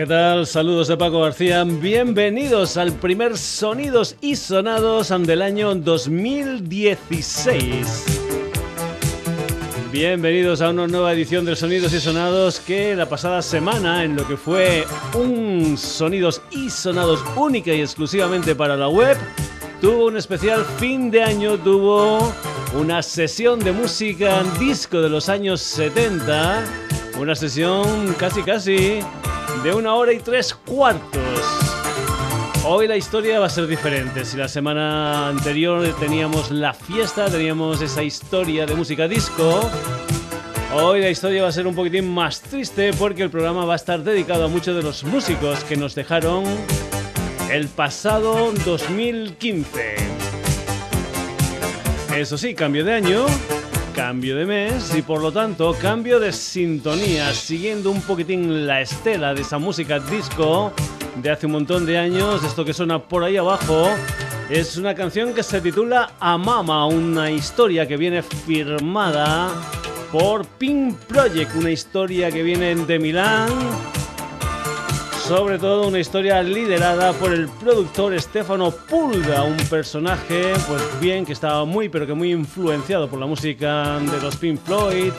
¿qué tal? Saludos de Paco García. Bienvenidos al primer Sonidos y Sonados del año 2016. Bienvenidos a una nueva edición de Sonidos y Sonados que la pasada semana, en lo que fue un Sonidos y Sonados única y exclusivamente para la web, tuvo un especial fin de año, tuvo una sesión de música disco de los años 70, una sesión casi casi de una hora y tres cuartos. Hoy la historia va a ser diferente. Si la semana anterior teníamos la fiesta, teníamos esa historia de música disco, hoy la historia va a ser un poquitín más triste porque el programa va a estar dedicado a muchos de los músicos que nos dejaron el pasado 2015. Eso sí, cambio de año, cambio de mes y por lo tanto cambio de sintonía, siguiendo un poquitín la estela de esa música disco de hace un montón de años, esto que suena por ahí abajo. Es una canción que se titula Amama, una historia que viene firmada por Pink Project, una historia que viene de Milán sobre todo una historia liderada por el productor Stefano Pulga, un personaje, pues bien, que estaba muy, pero que muy influenciado por la música de los Pink Floyd,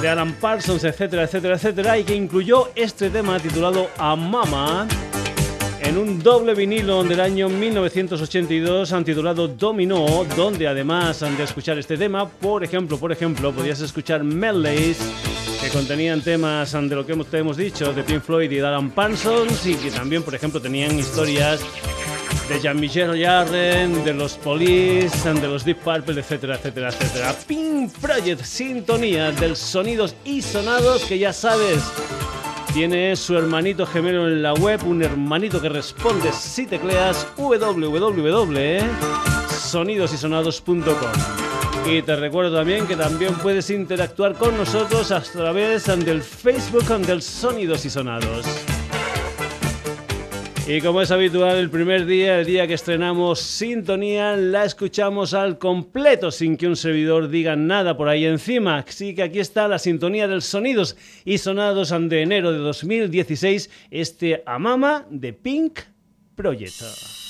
de Alan Parsons, etcétera, etcétera, etcétera, y que incluyó este tema titulado A Mama en un doble vinilo del año 1982 titulado Domino, donde además de escuchar este tema, por ejemplo, por ejemplo, podías escuchar medleys que contenían temas de lo que te hemos dicho de Pink Floyd y Alan Parsons y que también, por ejemplo, tenían historias de Jean-Michel Jarre, de los Police, de los Deep Purple, etcétera, etcétera, etcétera. Pink Project, sintonía del sonidos y sonados que ya sabes tiene su hermanito gemelo en la web, un hermanito que responde si tecleas www.sonidosysonados.com. Y te recuerdo también que también puedes interactuar con nosotros a través del Facebook del Sonidos y Sonados. Y como es habitual, el primer día, el día que estrenamos Sintonía, la escuchamos al completo sin que un servidor diga nada por ahí encima. Así que aquí está la sintonía del Sonidos y Sonados de enero de 2016, este Amama de Pink Project.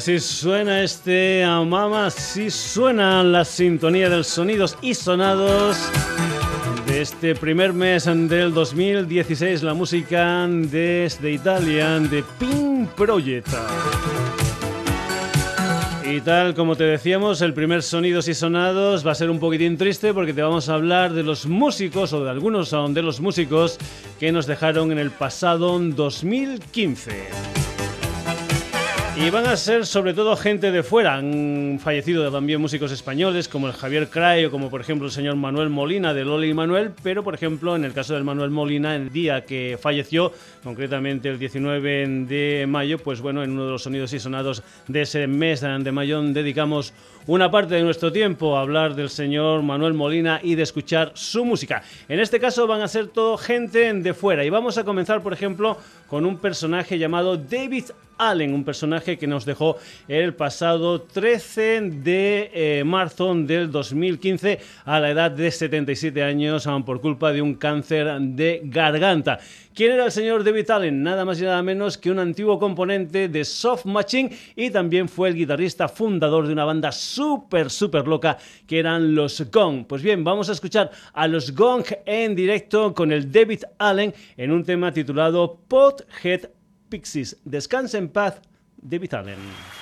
Así suena este Amama, así suena la sintonía de los sonidos y sonados de este primer mes del 2016, la música desde Italia de Pink Project. Y tal como te decíamos, el primer Sonidos y Sonados va a ser un poquitín triste porque te vamos a hablar de los músicos o de algunos de los músicos que nos dejaron en el pasado 2015. Y van a ser sobre todo gente de fuera. Han fallecido también músicos españoles como el Javier Cray o como por ejemplo el señor Manuel Molina de Loli y Manuel, pero por ejemplo en el caso del Manuel Molina, el día que falleció, concretamente el 19 de mayo, pues bueno, en uno de los sonidos y sonados de ese mes de mayo dedicamos una parte de nuestro tiempo a hablar del señor Manuel Molina y de escuchar su música. En este caso van a ser todo gente de fuera y vamos a comenzar por ejemplo con un personaje llamado David Allen, un personaje que nos dejó el pasado 13 de eh, marzo del 2015 a la edad de 77 años por culpa de un cáncer de garganta. ¿Quién era el señor David Allen? Nada más y nada menos que un antiguo componente de Soft Machine y también fue el guitarrista fundador de una banda súper, súper loca que eran los Gong. Pues bien, vamos a escuchar a los Gong en directo con el David Allen en un tema titulado Pothead Pixies. Descansa en paz, David Allen.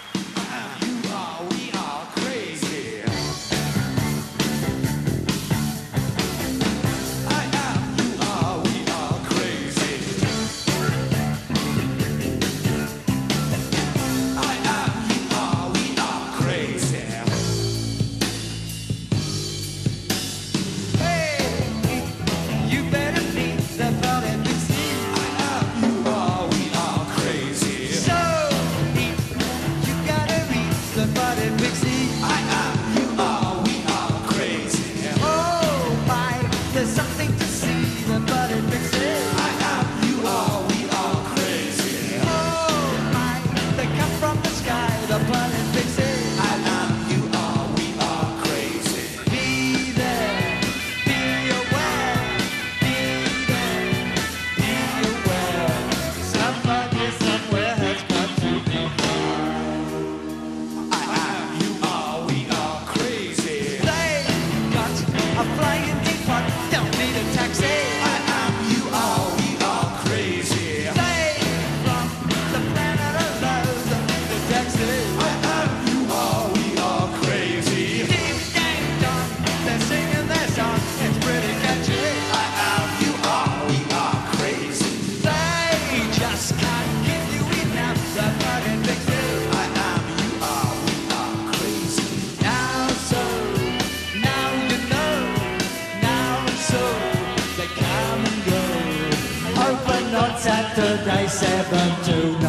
Saturday, 7 to 9.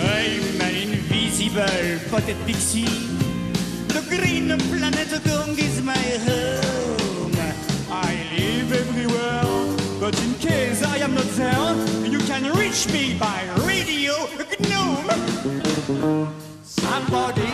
I'm an invisible potted pixie. The green planet Gong is my home. I live everywhere, but in case I am not there, you can reach me by radio gnome. Somebody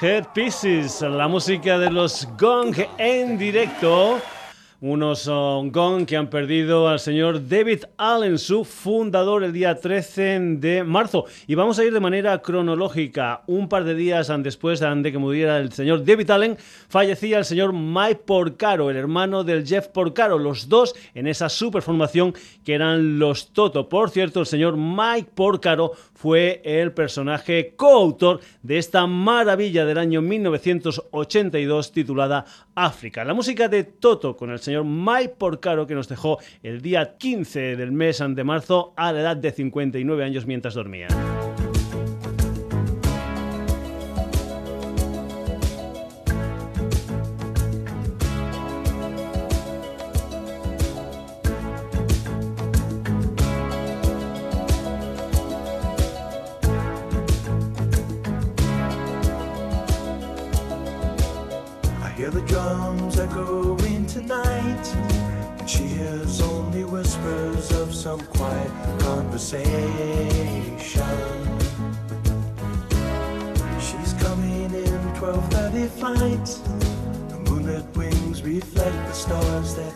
Pieces, la música de los Gong en directo unos Gong que han perdido al señor David Allen, su fundador, el día 13 de marzo. Y vamos a ir de manera cronológica. Un par de días después de que muriera el señor David Allen, fallecía el señor Mike Porcaro, el hermano del Jeff Porcaro, los dos en esa superformación que eran los Toto. Por cierto, el señor Mike Porcaro fue el personaje coautor de esta maravilla del año 1982 titulada África. La música de Toto con el señor Mike Porcaro que nos dejó el día 15 del mes de marzo a la edad de 59 años mientras dormía. fight. The moonlit wings reflect the stars that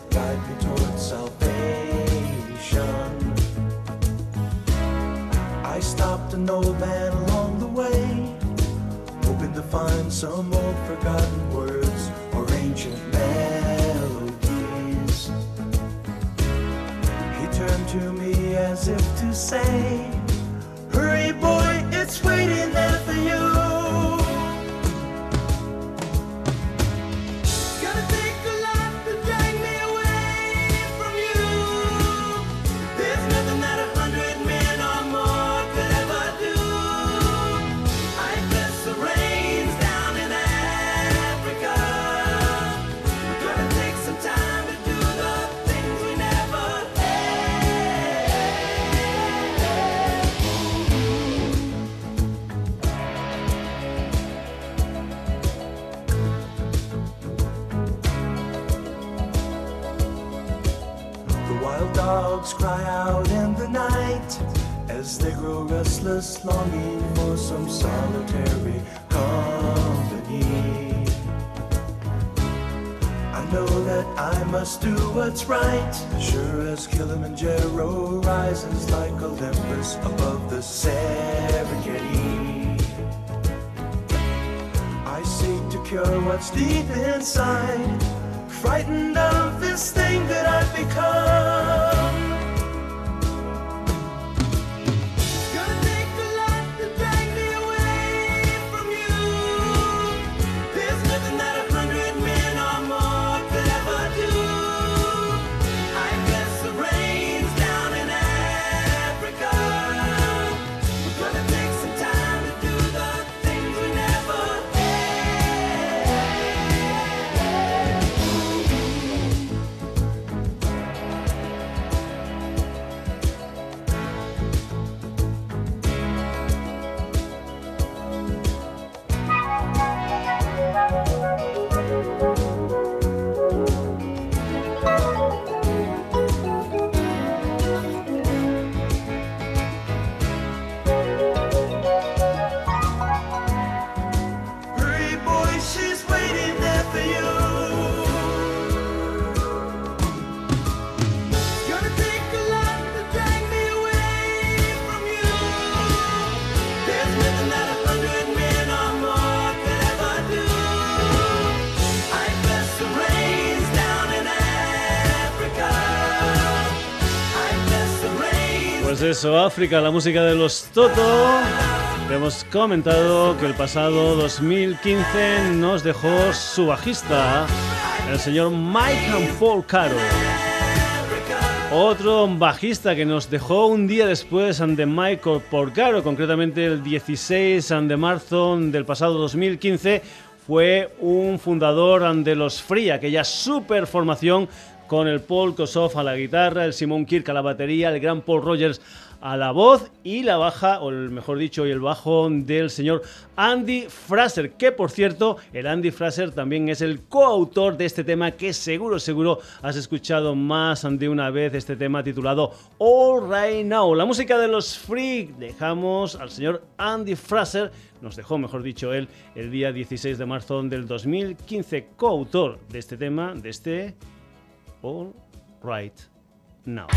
longing for some solitary company. I know that I must do what's right. Sure as Kilimanjaro rises like Olympus above the Serengeti. I seek to cure what's deep inside, frightened of this eso, África, la música de los Toto. Hemos comentado que el pasado 2015 nos dejó su bajista, el señor Mike Caro. Otro bajista que nos dejó un día después de Michael Porcaro, concretamente el 16 de marzo del pasado 2015, fue un fundador de los Free, aquella super formación con el Paul Kossoff a la guitarra, el Simon Kirk a la batería, el gran Paul Rogers a la voz y la baja, o mejor dicho, y el bajo del señor Andy Fraser, que por cierto, el Andy Fraser también es el coautor de este tema que seguro, seguro has escuchado más de una vez, este tema titulado All Right Now. La música de los Freak, dejamos al señor Andy Fraser, nos dejó, mejor dicho, él, el día 16 de marzo del 2015, coautor de este tema, de este All Right Now.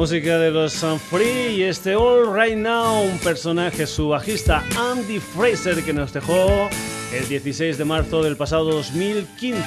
Música de los Free y este All Right Now, un personaje, su bajista Andy Fraser, que nos dejó el 16 de marzo del pasado 2015.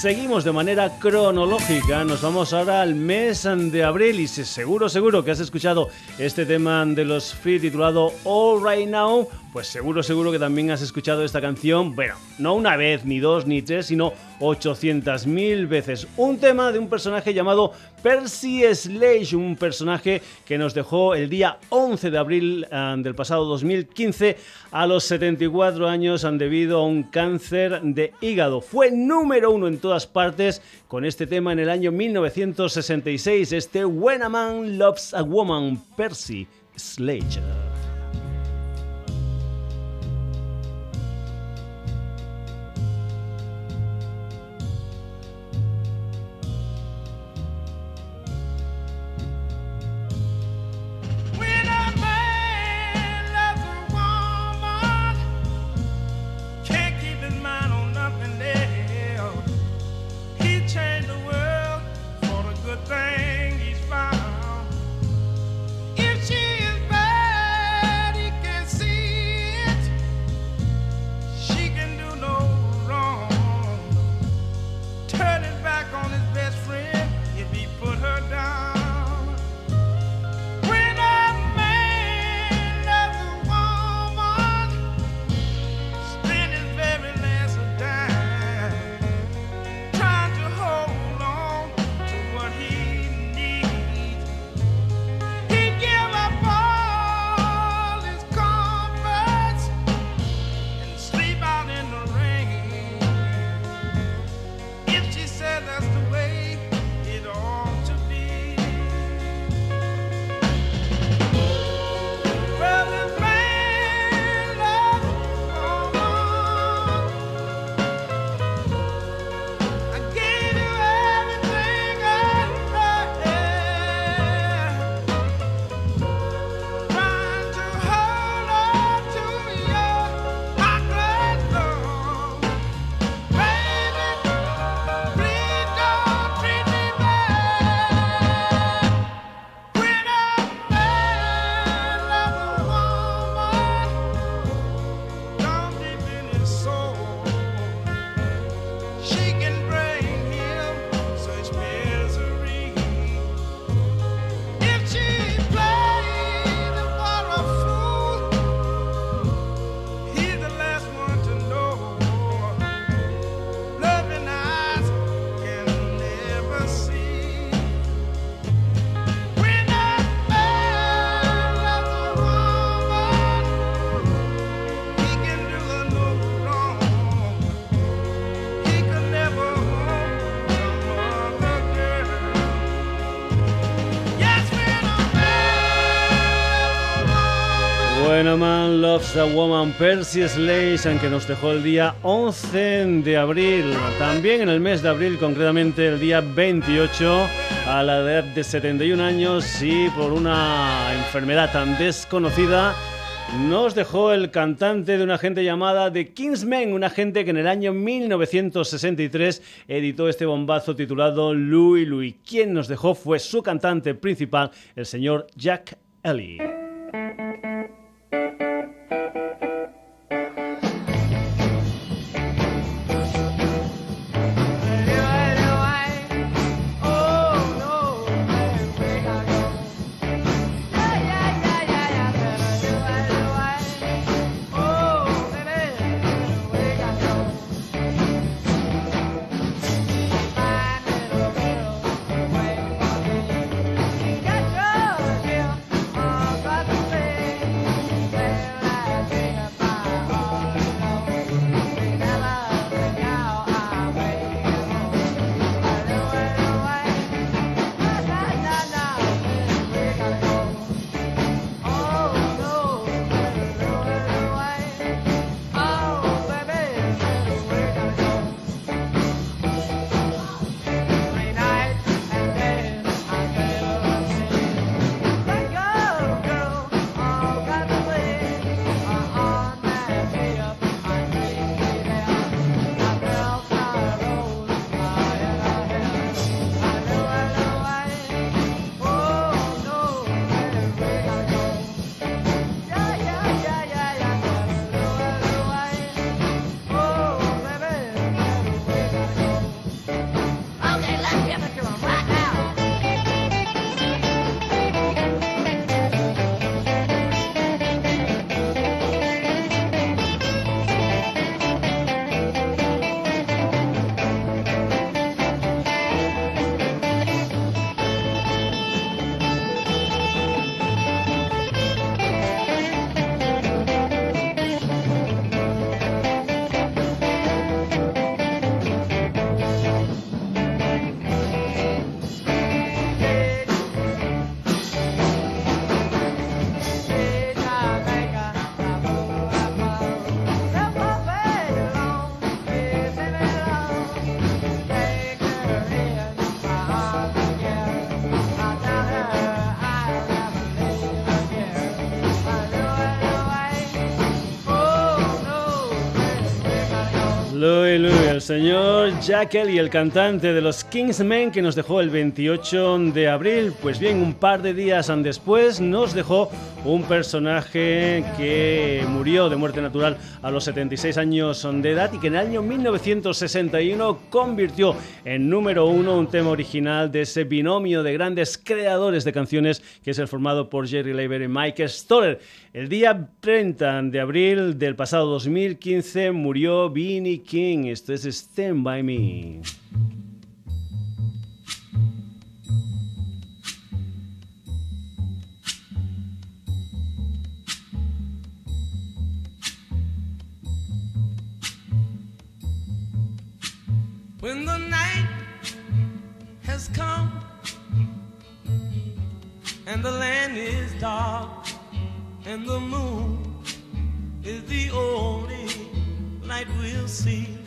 Seguimos de manera cronológica, nos vamos ahora al mes de abril y seguro, seguro que has escuchado este tema de los Free titulado All Right Now, pues seguro, seguro que también has escuchado esta canción, bueno, no una vez, ni dos, ni tres, sino 800.000 veces. Un tema de un personaje llamado Percy Sledge, un personaje que nos dejó el día 11 de abril eh, del pasado 2015 a los 74 años debido a un cáncer de hígado. Fue número uno en todas partes con este tema en el año 1966, este When a Man Loves a Woman, Percy Sledge. Loves a Woman, Percy Sledge, que nos dejó el día 11 de abril, también en el mes de abril, concretamente el día 28, a la edad de 71 años y por una enfermedad tan desconocida, nos dejó el cantante de una gente llamada The Kingsmen, una gente que en el año 1963 editó este bombazo titulado Louis Louis. Quien nos dejó fue su cantante principal, el señor Jack Ellie. Señor Jack y el cantante de los Kingsmen, que nos dejó el 28 de abril. Pues bien, un par de días después nos dejó un personaje que murió de muerte natural a los 76 años de edad y que en el año 1961 convirtió en número uno un tema original de ese binomio de grandes creadores de canciones que es el formado por Jerry Leiber y Mike Stoller. El día 30 de abril del pasado 2015 murió Vinnie King. Esto es Stand By Me. When the night has come and the land is dark and the moon is the only light we'll see.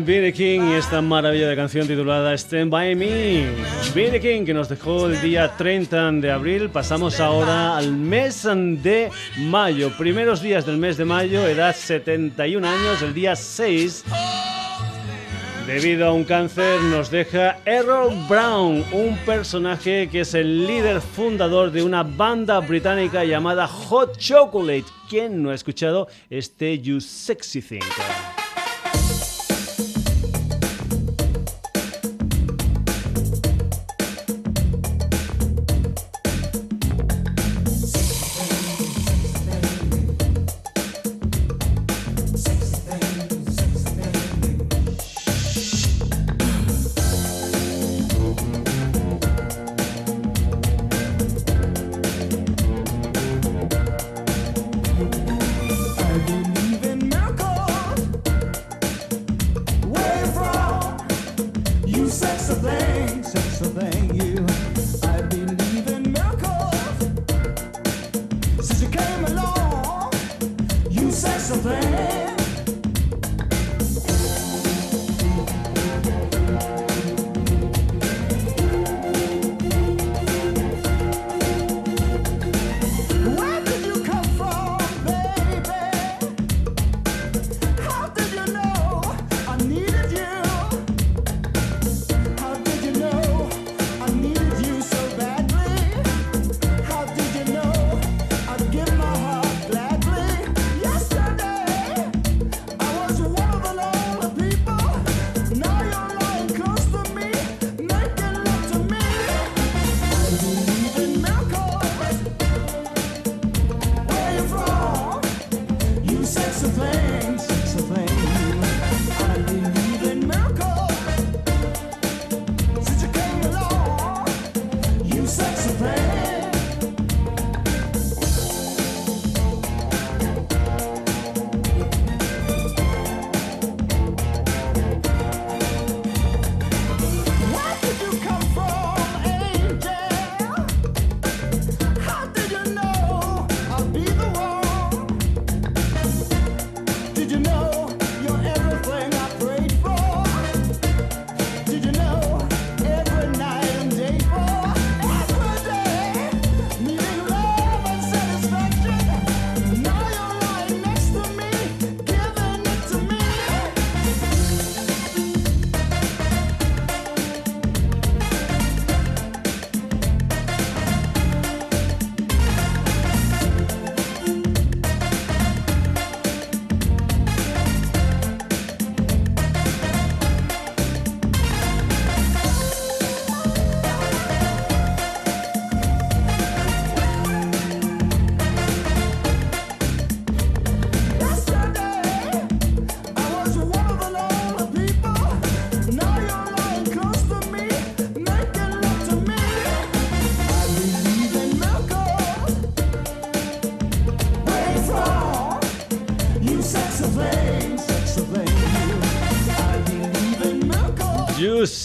Billy King y esta maravilla de canción titulada Stand By Me. Billy King que nos dejó el día 30 de abril. Pasamos ahora al mes de mayo. Primeros días del mes de mayo, edad 71 años, el día 6. Debido a un cáncer nos deja Errol Brown, un personaje que es el líder fundador de una banda británica llamada Hot Chocolate. ¿Quién no ha escuchado este You Sexy Thing?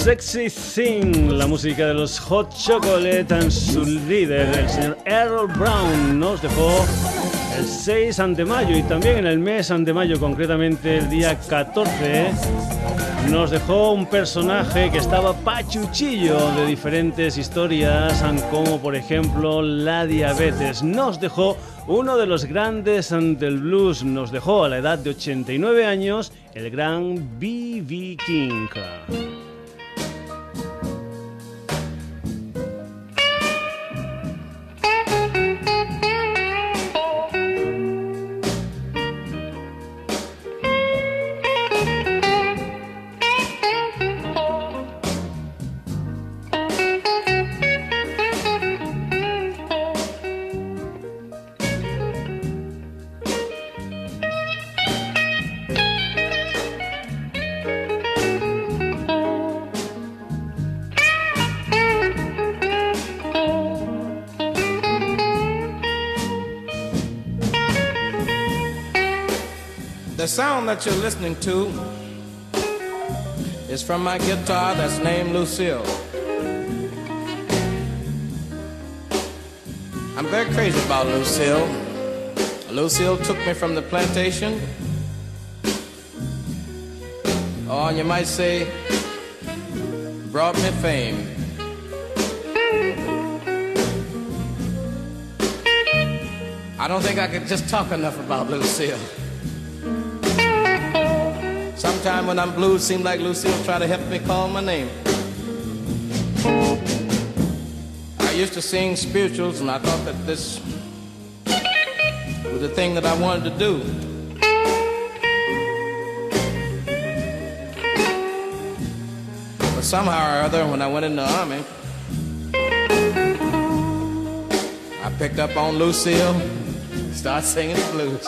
Sexy Thing, la música de los Hot Chocolate en su líder, el señor Errol Brown, nos dejó el 6 de mayo y también en el mes de mayo, concretamente el día 14, nos dejó un personaje que estaba pachuchillo de diferentes historias, como por ejemplo la diabetes. Nos dejó uno de los grandes del blues, nos dejó a la edad de 89 años el gran B.B. King. That you're listening to is from my guitar that's named Lucille. I'm very crazy about Lucille. Lucille took me from the plantation oh, or you might say, brought me fame. I don't think I could just talk enough about Lucille. Sometime when I'm blue, seems like Lucille try to help me call my name. I used to sing spirituals, and I thought that this was the thing that I wanted to do. But somehow or other, when I went in the army, I picked up on Lucille, started singing the blues.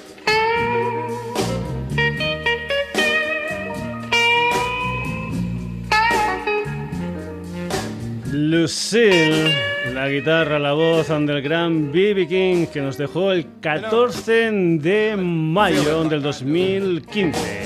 Lucille, la guitarra, la voz del gran B.B. King que nos dejó el 14 de mayo del 2015.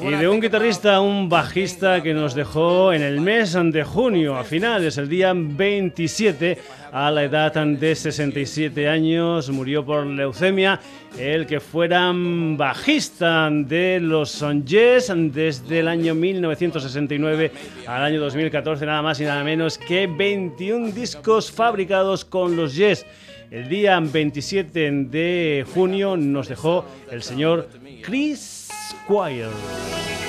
Y de un guitarrista un bajista que nos dejó en el mes de junio, a finales, el día 27, a la edad de 67 años, murió por leucemia, el que fuera bajista de los Yes desde el año 1969 al año 2014, nada más y nada menos que 21 discos fabricados con los Yes. El día 27 de junio nos dejó el señor Chris Squire.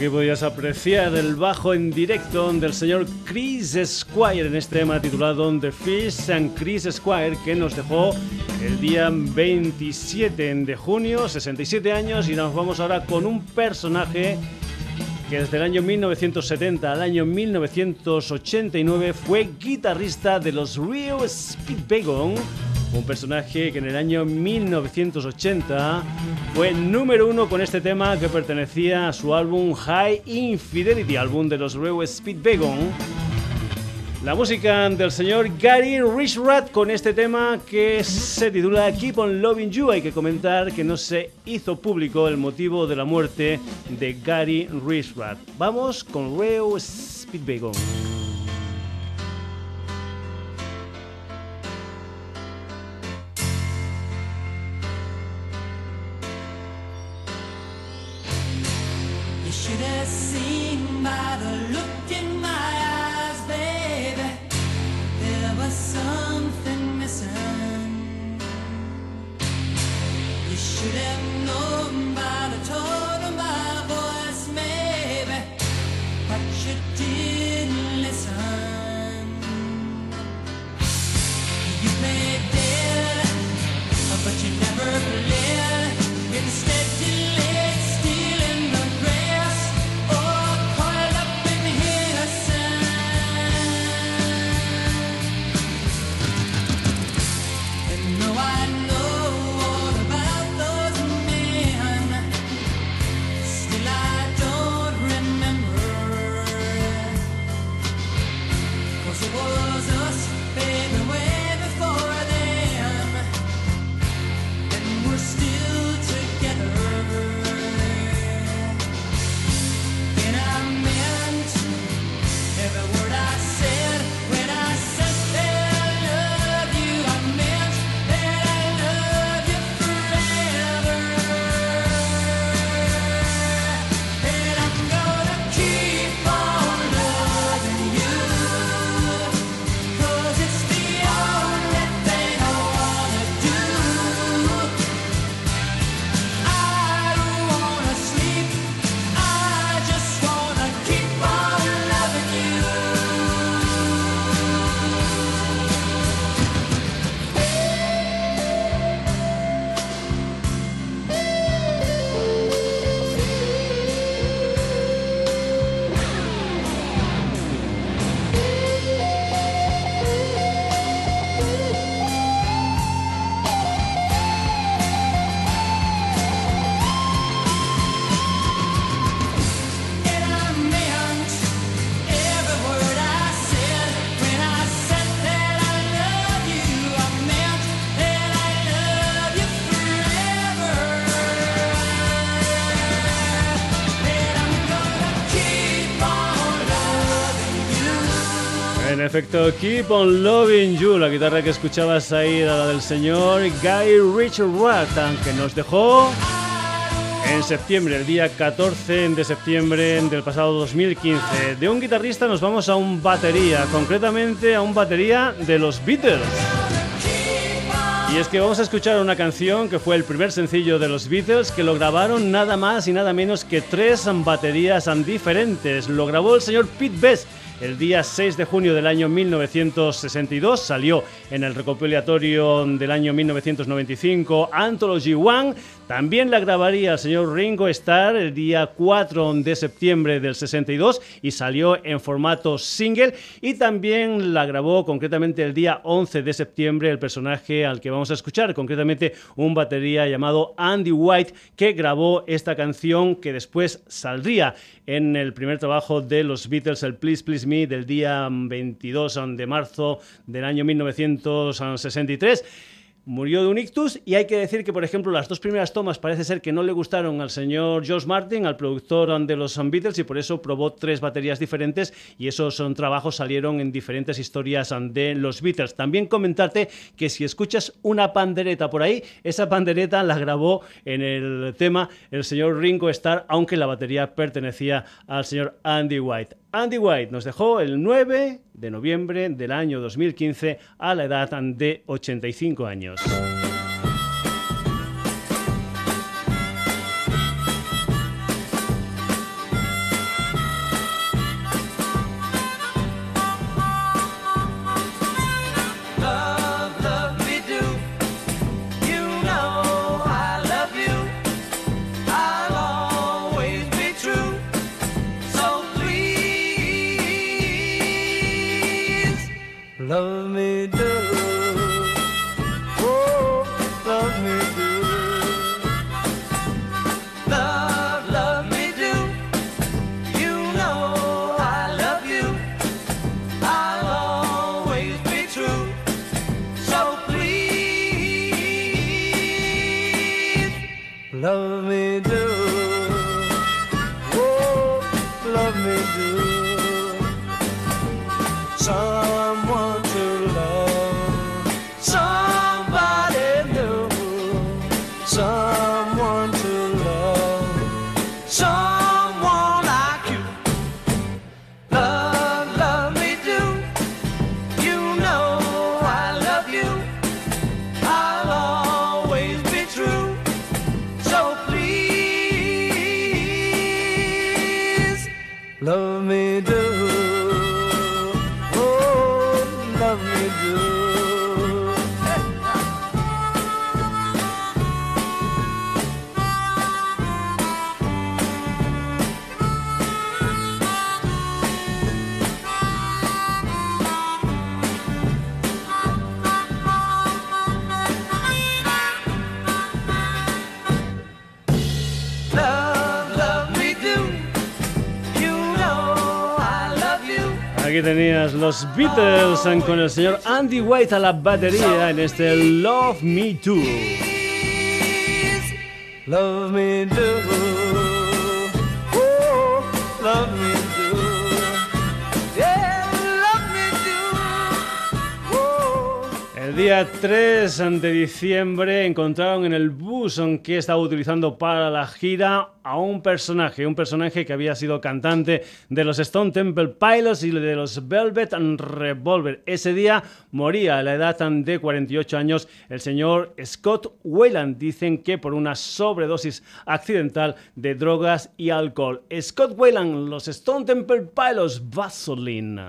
Aquí podías apreciar el bajo en directo del señor Chris Squire en este tema titulado The Fish and Chris Squire que nos dejó el día 27 de junio, 67 años y nos vamos ahora con un personaje que desde el año 1970 al año 1989 fue guitarrista de los Rio Speedwagon un personaje que en el año 1980 fue número uno con este tema que pertenecía a su álbum High Infidelity, álbum de los Speed Speedwagon. La música del señor Gary Richrat con este tema que se titula Keep on Loving You. Hay que comentar que no se hizo público el motivo de la muerte de Gary Richrat. Vamos con Speed Speedwagon. Perfecto, Keep on Loving You. La guitarra que escuchabas ahí era la del señor Guy Richard Watton, que nos dejó en septiembre, el día 14 de septiembre del pasado 2015. De un guitarrista nos vamos a un batería, concretamente a un batería de los Beatles. Y es que vamos a escuchar una canción que fue el primer sencillo de los Beatles que lo grabaron nada más y nada menos que tres baterías diferentes. Lo grabó el señor Pete Best el día 6 de junio del año 1962. Salió en el recopilatorio del año 1995 Anthology One. También la grabaría el señor Ringo Starr el día 4 de septiembre del 62 y salió en formato single. Y también la grabó concretamente el día 11 de septiembre el personaje al que vamos a escuchar, concretamente un batería llamado Andy White que grabó esta canción que después saldría en el primer trabajo de los Beatles, el Please Please Del día 22 de marzo del año 1963 murió de un ictus y hay que decir que, por ejemplo, las dos primeras tomas parece ser que no le gustaron al señor George Martin, al productor de los Beatles, y por eso probó tres baterías diferentes y esos son trabajos salieron en diferentes historias de los Beatles. También comentarte que si escuchas una pandereta por ahí, esa pandereta la grabó en el tema el señor Ringo Starr, aunque la batería pertenecía al señor Andy White. Andy White nos dejó el 9 de noviembre del año 2015 a la edad de 85 años. love. Los Beatles con el señor Andy White a la batería en este Love Me Too. Love me do. Oh, love me día 3 de diciembre encontraron en el bus que estaba utilizando para la gira a un personaje, un personaje que había sido cantante de los Stone Temple Pilots y de los Velvet Revolver. Ese día moría a la edad de 48 años el señor Scott Wayland. Dicen que por una sobredosis accidental de drogas y alcohol. Scott Wayland, los Stone Temple Pilots, Vaseline.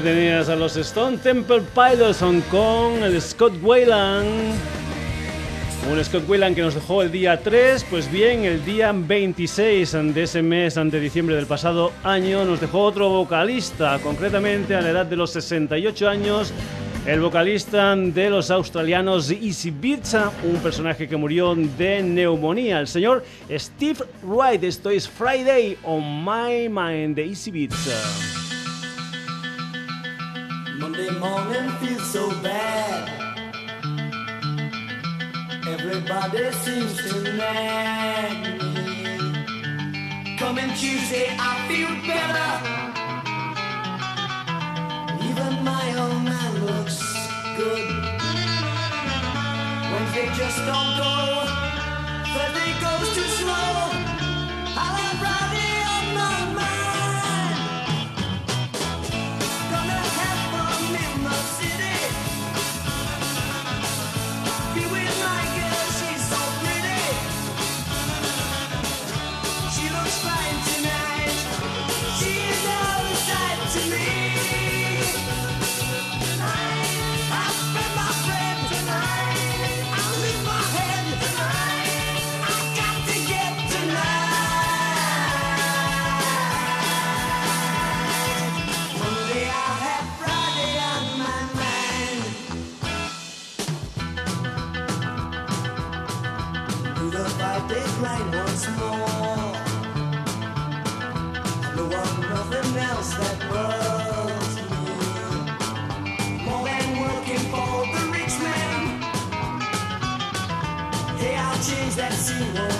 Tenías a los Stone Temple Pilots con el Scott Wayland. Un Scott Wayland que nos dejó el día 3, pues bien, el día 26 de ese mes de diciembre del pasado año nos dejó otro vocalista, concretamente a la edad de los 68 años, el vocalista de los australianos Easy Beats, un personaje que murió de neumonía, el señor Steve Wright. Esto es Friday on My Mind de Easy Beats. Monday morning feels so bad. Everybody seems to nag me. Coming Tuesday, I feel better. Even my old man looks good. Wednesday just don't go. Thursday goes too slow. you want.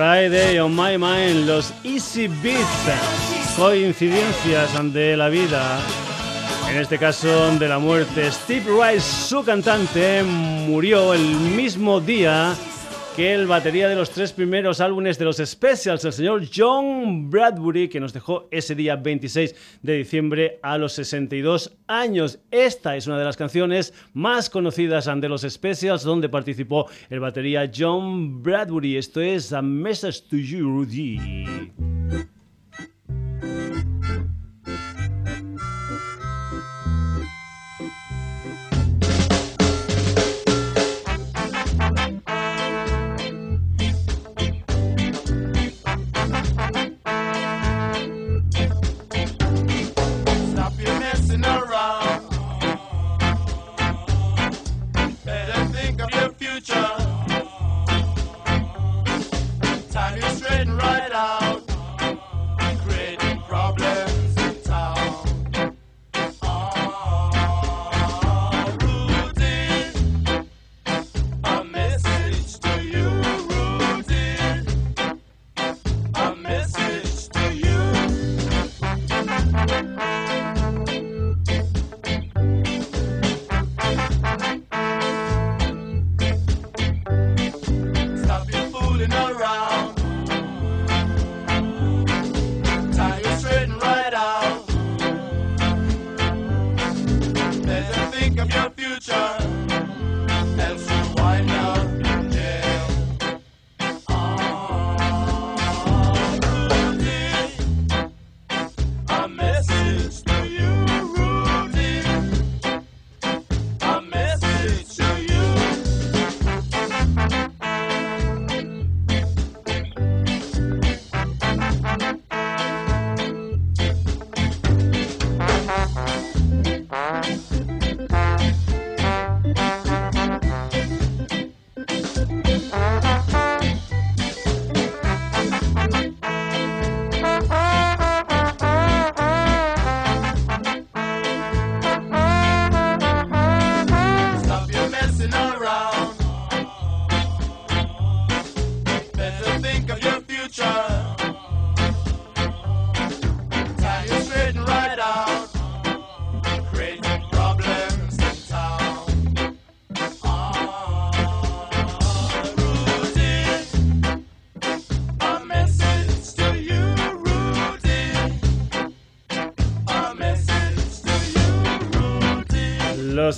Friday on My Mind, los Easy Beats, coincidencias de la vida. En este caso de la muerte, Steve Rice, su cantante, murió el mismo día que el batería de los tres primeros álbumes de los Specials, el señor John Bradbury, que nos dejó ese día 26 de diciembre a los 62 años. Esta es una de las canciones más conocidas de los Specials, donde participó el batería John Bradbury. Esto es A Message to You, Rudy.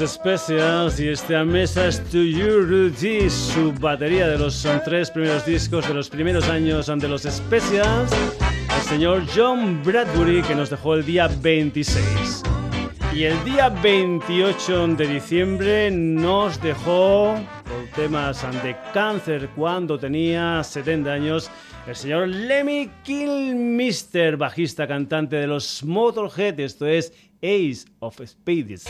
Specials y este A Message to You, Rudy, su batería de los tres primeros discos de los primeros años de los Specials, el señor John Bradbury, que nos dejó el día 26. Y el día 28 de diciembre nos dejó, por temas de cáncer, cuando tenía 70 años, el señor Lemmy Kilmister, bajista cantante de los Motorhead, esto es Ace of Spades.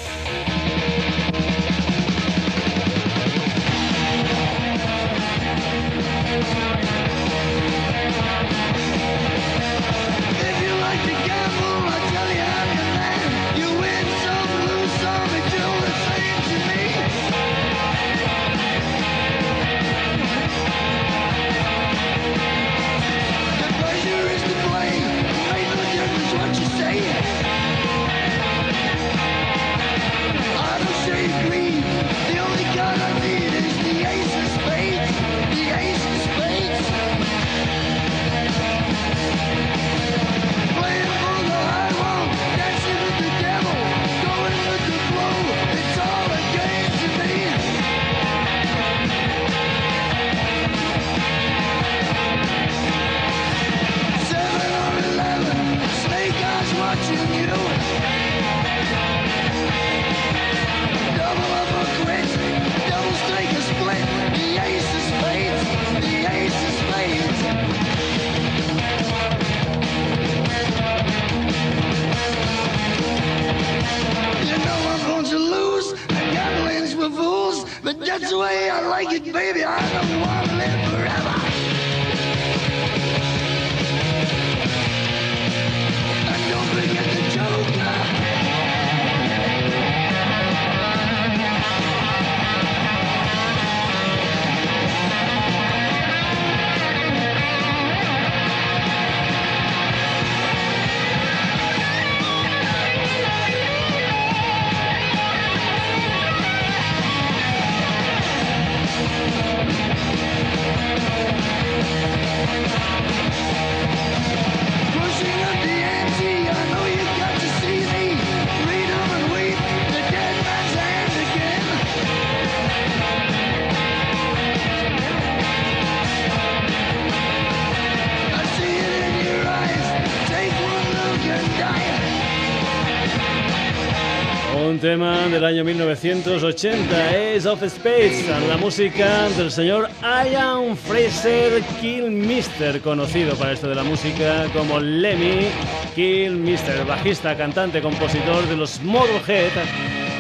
1980, Ace of Space, la música del señor Ian Fraser Kilmister, conocido para esto de la música como Lemmy Kilmister, bajista, cantante, compositor de los Motorhead,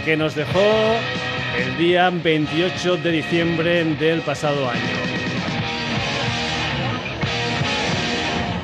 que nos dejó el día 28 de diciembre del pasado año.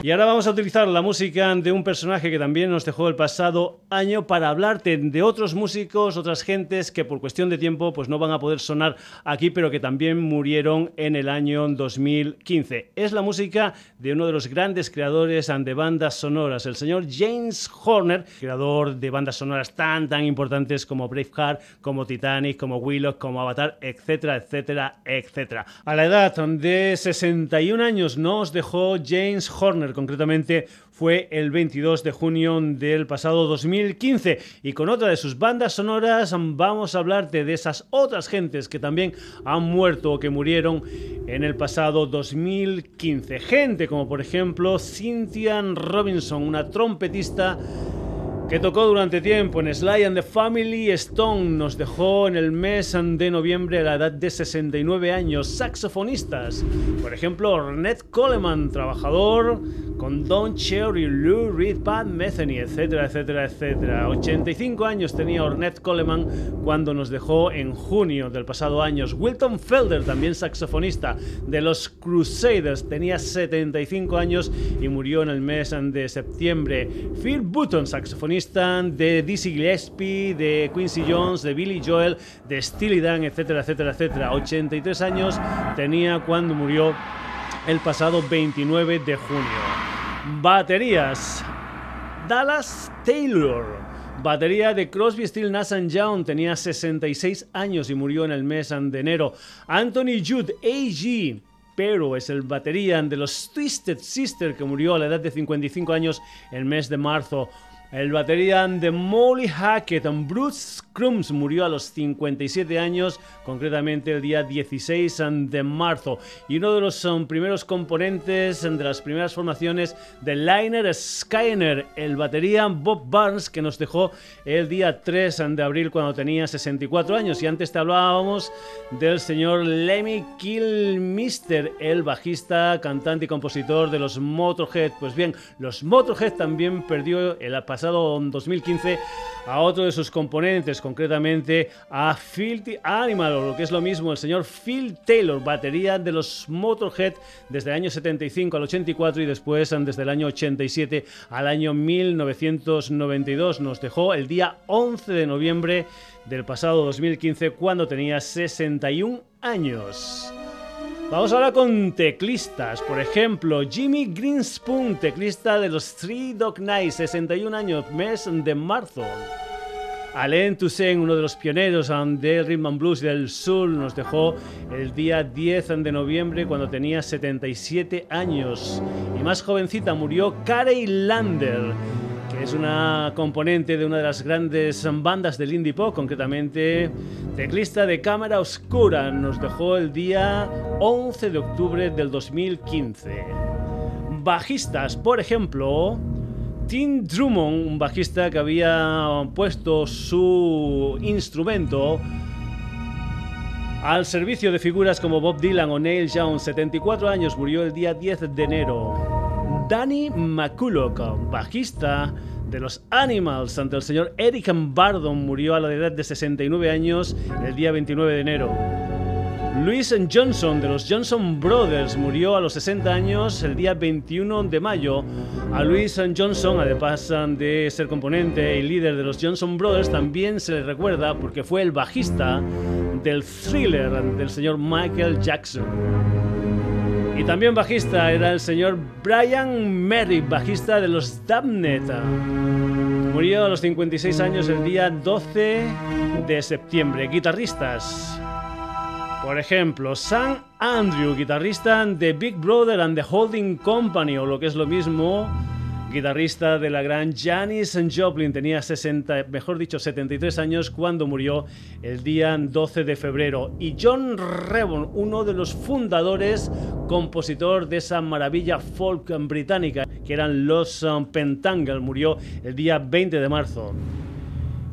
Y ahora vamos a utilizar la música de un personaje que también nos dejó el pasado año para hablarte de otros músicos, otras gentes que por cuestión de tiempo pues no van a poder sonar aquí, pero que también murieron en el año 2015. Es la música de uno de los grandes creadores de bandas sonoras, el señor James Horner, creador de bandas sonoras tan tan importantes como Braveheart, como Titanic, como Willow, como Avatar, etcétera, etcétera, etcétera. A la edad de 61 años nos dejó James Horner, concretamente fue el 22 de junio del pasado 2015 y con otra de sus bandas sonoras vamos a hablarte de esas otras gentes que también han muerto o que murieron en el pasado 2015. Gente como por ejemplo Cynthia Robinson, una trompetista que tocó durante tiempo en Sly and the Family Stone, nos dejó en el mes de noviembre a la edad de 69 años. Saxofonistas, por ejemplo, Ornette Coleman, trabajador con Don Cherry, Lou Reed, Pat Metheny, etcétera, etcétera, etcétera. 85 años tenía Ornette Coleman cuando nos dejó en junio del pasado año. Wilton Felder, también saxofonista de los Crusaders, tenía 75 años y murió en el mes de septiembre. Phil Button, saxofonista de Dizzy Gillespie, de Quincy Jones, de Billy Joel, de Steely Dan, etcétera, etcétera, etcétera. 83 años tenía cuando murió el pasado 29 de junio. Baterías. Dallas Taylor. Batería de Crosby, Still Nash Young tenía 66 años y murió en el mes de enero. Anthony Jude, AG, pero es el batería de los Twisted Sister que murió a la edad de 55 años el mes de marzo. El batería de Molly Hackett, Bruce Crums, murió a los 57 años, concretamente el día 16 de marzo. Y uno de los um, primeros componentes de las primeras formaciones de Liner Skyner, el batería Bob Barnes, que nos dejó el día 3 de abril cuando tenía 64 años. Y antes te hablábamos del señor Lemmy Kilmister, el bajista, cantante y compositor de los Motorhead. Pues bien, los Motorhead también perdió el pasado 2015 a otro de sus componentes, concretamente a Filthy Animal, o lo que es lo mismo, el señor Phil Taylor, batería de los Motorhead desde el año 75 al 84 y después desde el año 87 al año 1992. Nos dejó el día 11 de noviembre del pasado 2015 cuando tenía 61 años. Vamos ahora con teclistas. Por ejemplo, Jimmy Greenspoon, teclista de los Three Dog Nights, 61 años, mes de marzo. Alain Toussaint, uno de los pioneros um, del rhythm and blues del sur, nos dejó el día 10 de noviembre cuando tenía 77 años. Y más jovencita murió Carey Lander, es una componente de una de las grandes bandas del indie pop, concretamente teclista de Cámara Oscura. Nos dejó el día 11 de octubre del 2015. Bajistas, por ejemplo, Tim Drummond, un bajista que había puesto su instrumento al servicio de figuras como Bob Dylan o Neil Young, 74 años, murió el día 10 de enero. Danny McCulloch, bajista de los Animals ante el señor Eric Bardon, murió a la edad de 69 años el día 29 de enero. Louis Johnson de los Johnson Brothers murió a los 60 años el día 21 de mayo. A Louis Johnson, además de ser componente y líder de los Johnson Brothers, también se le recuerda porque fue el bajista del thriller del señor Michael Jackson. Y también bajista era el señor Brian Merrick, bajista de los Damned. Murió a los 56 años el día 12 de septiembre. Guitarristas. Por ejemplo, Sam Andrew, guitarrista de Big Brother and the Holding Company, o lo que es lo mismo, guitarrista de la gran Janis Joplin, tenía 60, mejor dicho, 73 años cuando murió el día 12 de febrero. Y John Rebon, uno de los fundadores, compositor de esa maravilla folk británica, que eran los um, Pentangle, murió el día 20 de marzo.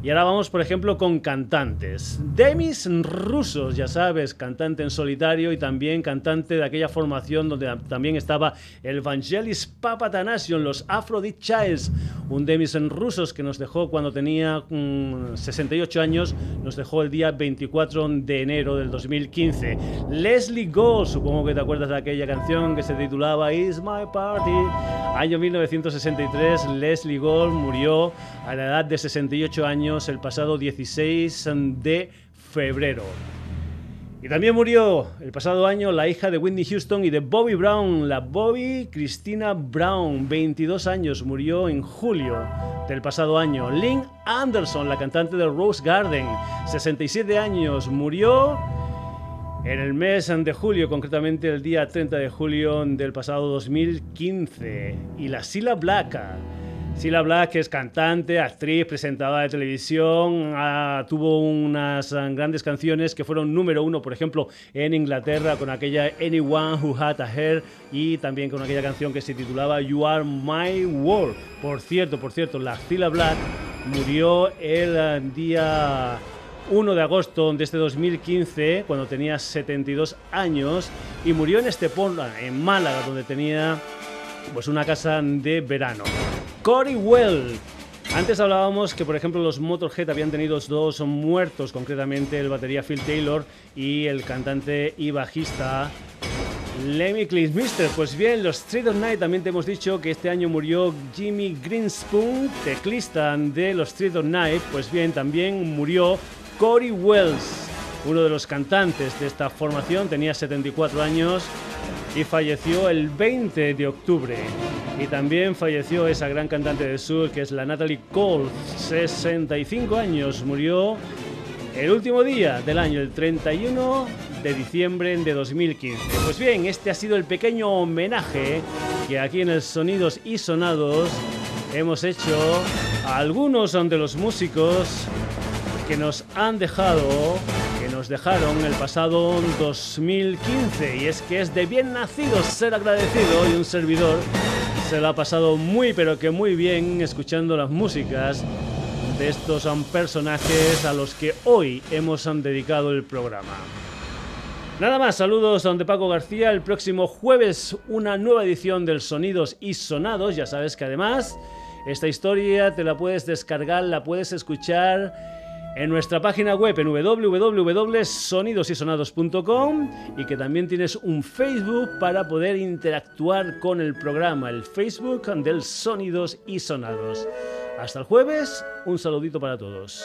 Y ahora vamos, por ejemplo, con cantantes. Demis Rusos, ya sabes, cantante en solitario y también cantante de aquella formación donde también estaba el Vangelis Papatanasios, los Aphrodite Childs, un Demis Rusos que nos dejó cuando tenía mm, 68 años, nos dejó el día 24 de enero del 2015. Leslie Gold, supongo que te acuerdas de aquella canción que se titulaba Is My Party. Año 1963, Leslie Gold murió a la edad de 68 años el pasado 16 de febrero. Y también murió el pasado año la hija de Whitney Houston y de Bobby Brown, la Bobby Christina Brown, 22 años, murió en julio del pasado año. Lynn Anderson, la cantante de Rose Garden, 67 años, murió en el mes de julio, concretamente el día 30 de julio del pasado 2015. Y la Sila Black, Sila Black es cantante, actriz, presentadora de televisión, ah, tuvo unas ah, grandes canciones que fueron número uno, por ejemplo, en Inglaterra con aquella Anyone Who Had a Hair y también con aquella canción que se titulaba You Are My World. Por cierto, por cierto, la Sila Black murió el ah, día 1 de agosto de este 2015, cuando tenía 72 años, y murió en Estepona, en Málaga, donde tenía pues una casa de verano. Cory Well. Antes hablábamos que, por ejemplo, los Motorhead habían tenido dos muertos, concretamente el batería Phil Taylor y el cantante y bajista Lemmy Kilmister. Pues bien, los Street of Night también te hemos dicho que este año murió Jimmy Greenspoon, teclista de los Street of Night. Pues bien, también murió Cory Wells, uno de los cantantes de esta formación, tenía 74 años y falleció el 20 de octubre. Y también falleció esa gran cantante del sur que es la Natalie Cole, 65 años, murió el último día del año, el 31 de diciembre de 2015. Pues bien, este ha sido el pequeño homenaje que aquí en el Sonidos y Sonados hemos hecho a algunos de los músicos que nos han dejado, nos dejaron el pasado 2015. Y es que es de bien nacido ser agradecido y un servidor se lo ha pasado muy pero que muy bien escuchando las músicas de estos personajes a los que hoy hemos dedicado el programa. Nada más, saludos de Paco García. El próximo jueves una nueva edición del Sonidos y Sonados. Ya sabes que además esta historia te la puedes descargar, la puedes escuchar en nuestra página web en www.sonidosysonados.com y que también tienes un Facebook para poder interactuar con el programa, el Facebook del Sonidos y Sonados. Hasta el jueves, un saludito para todos.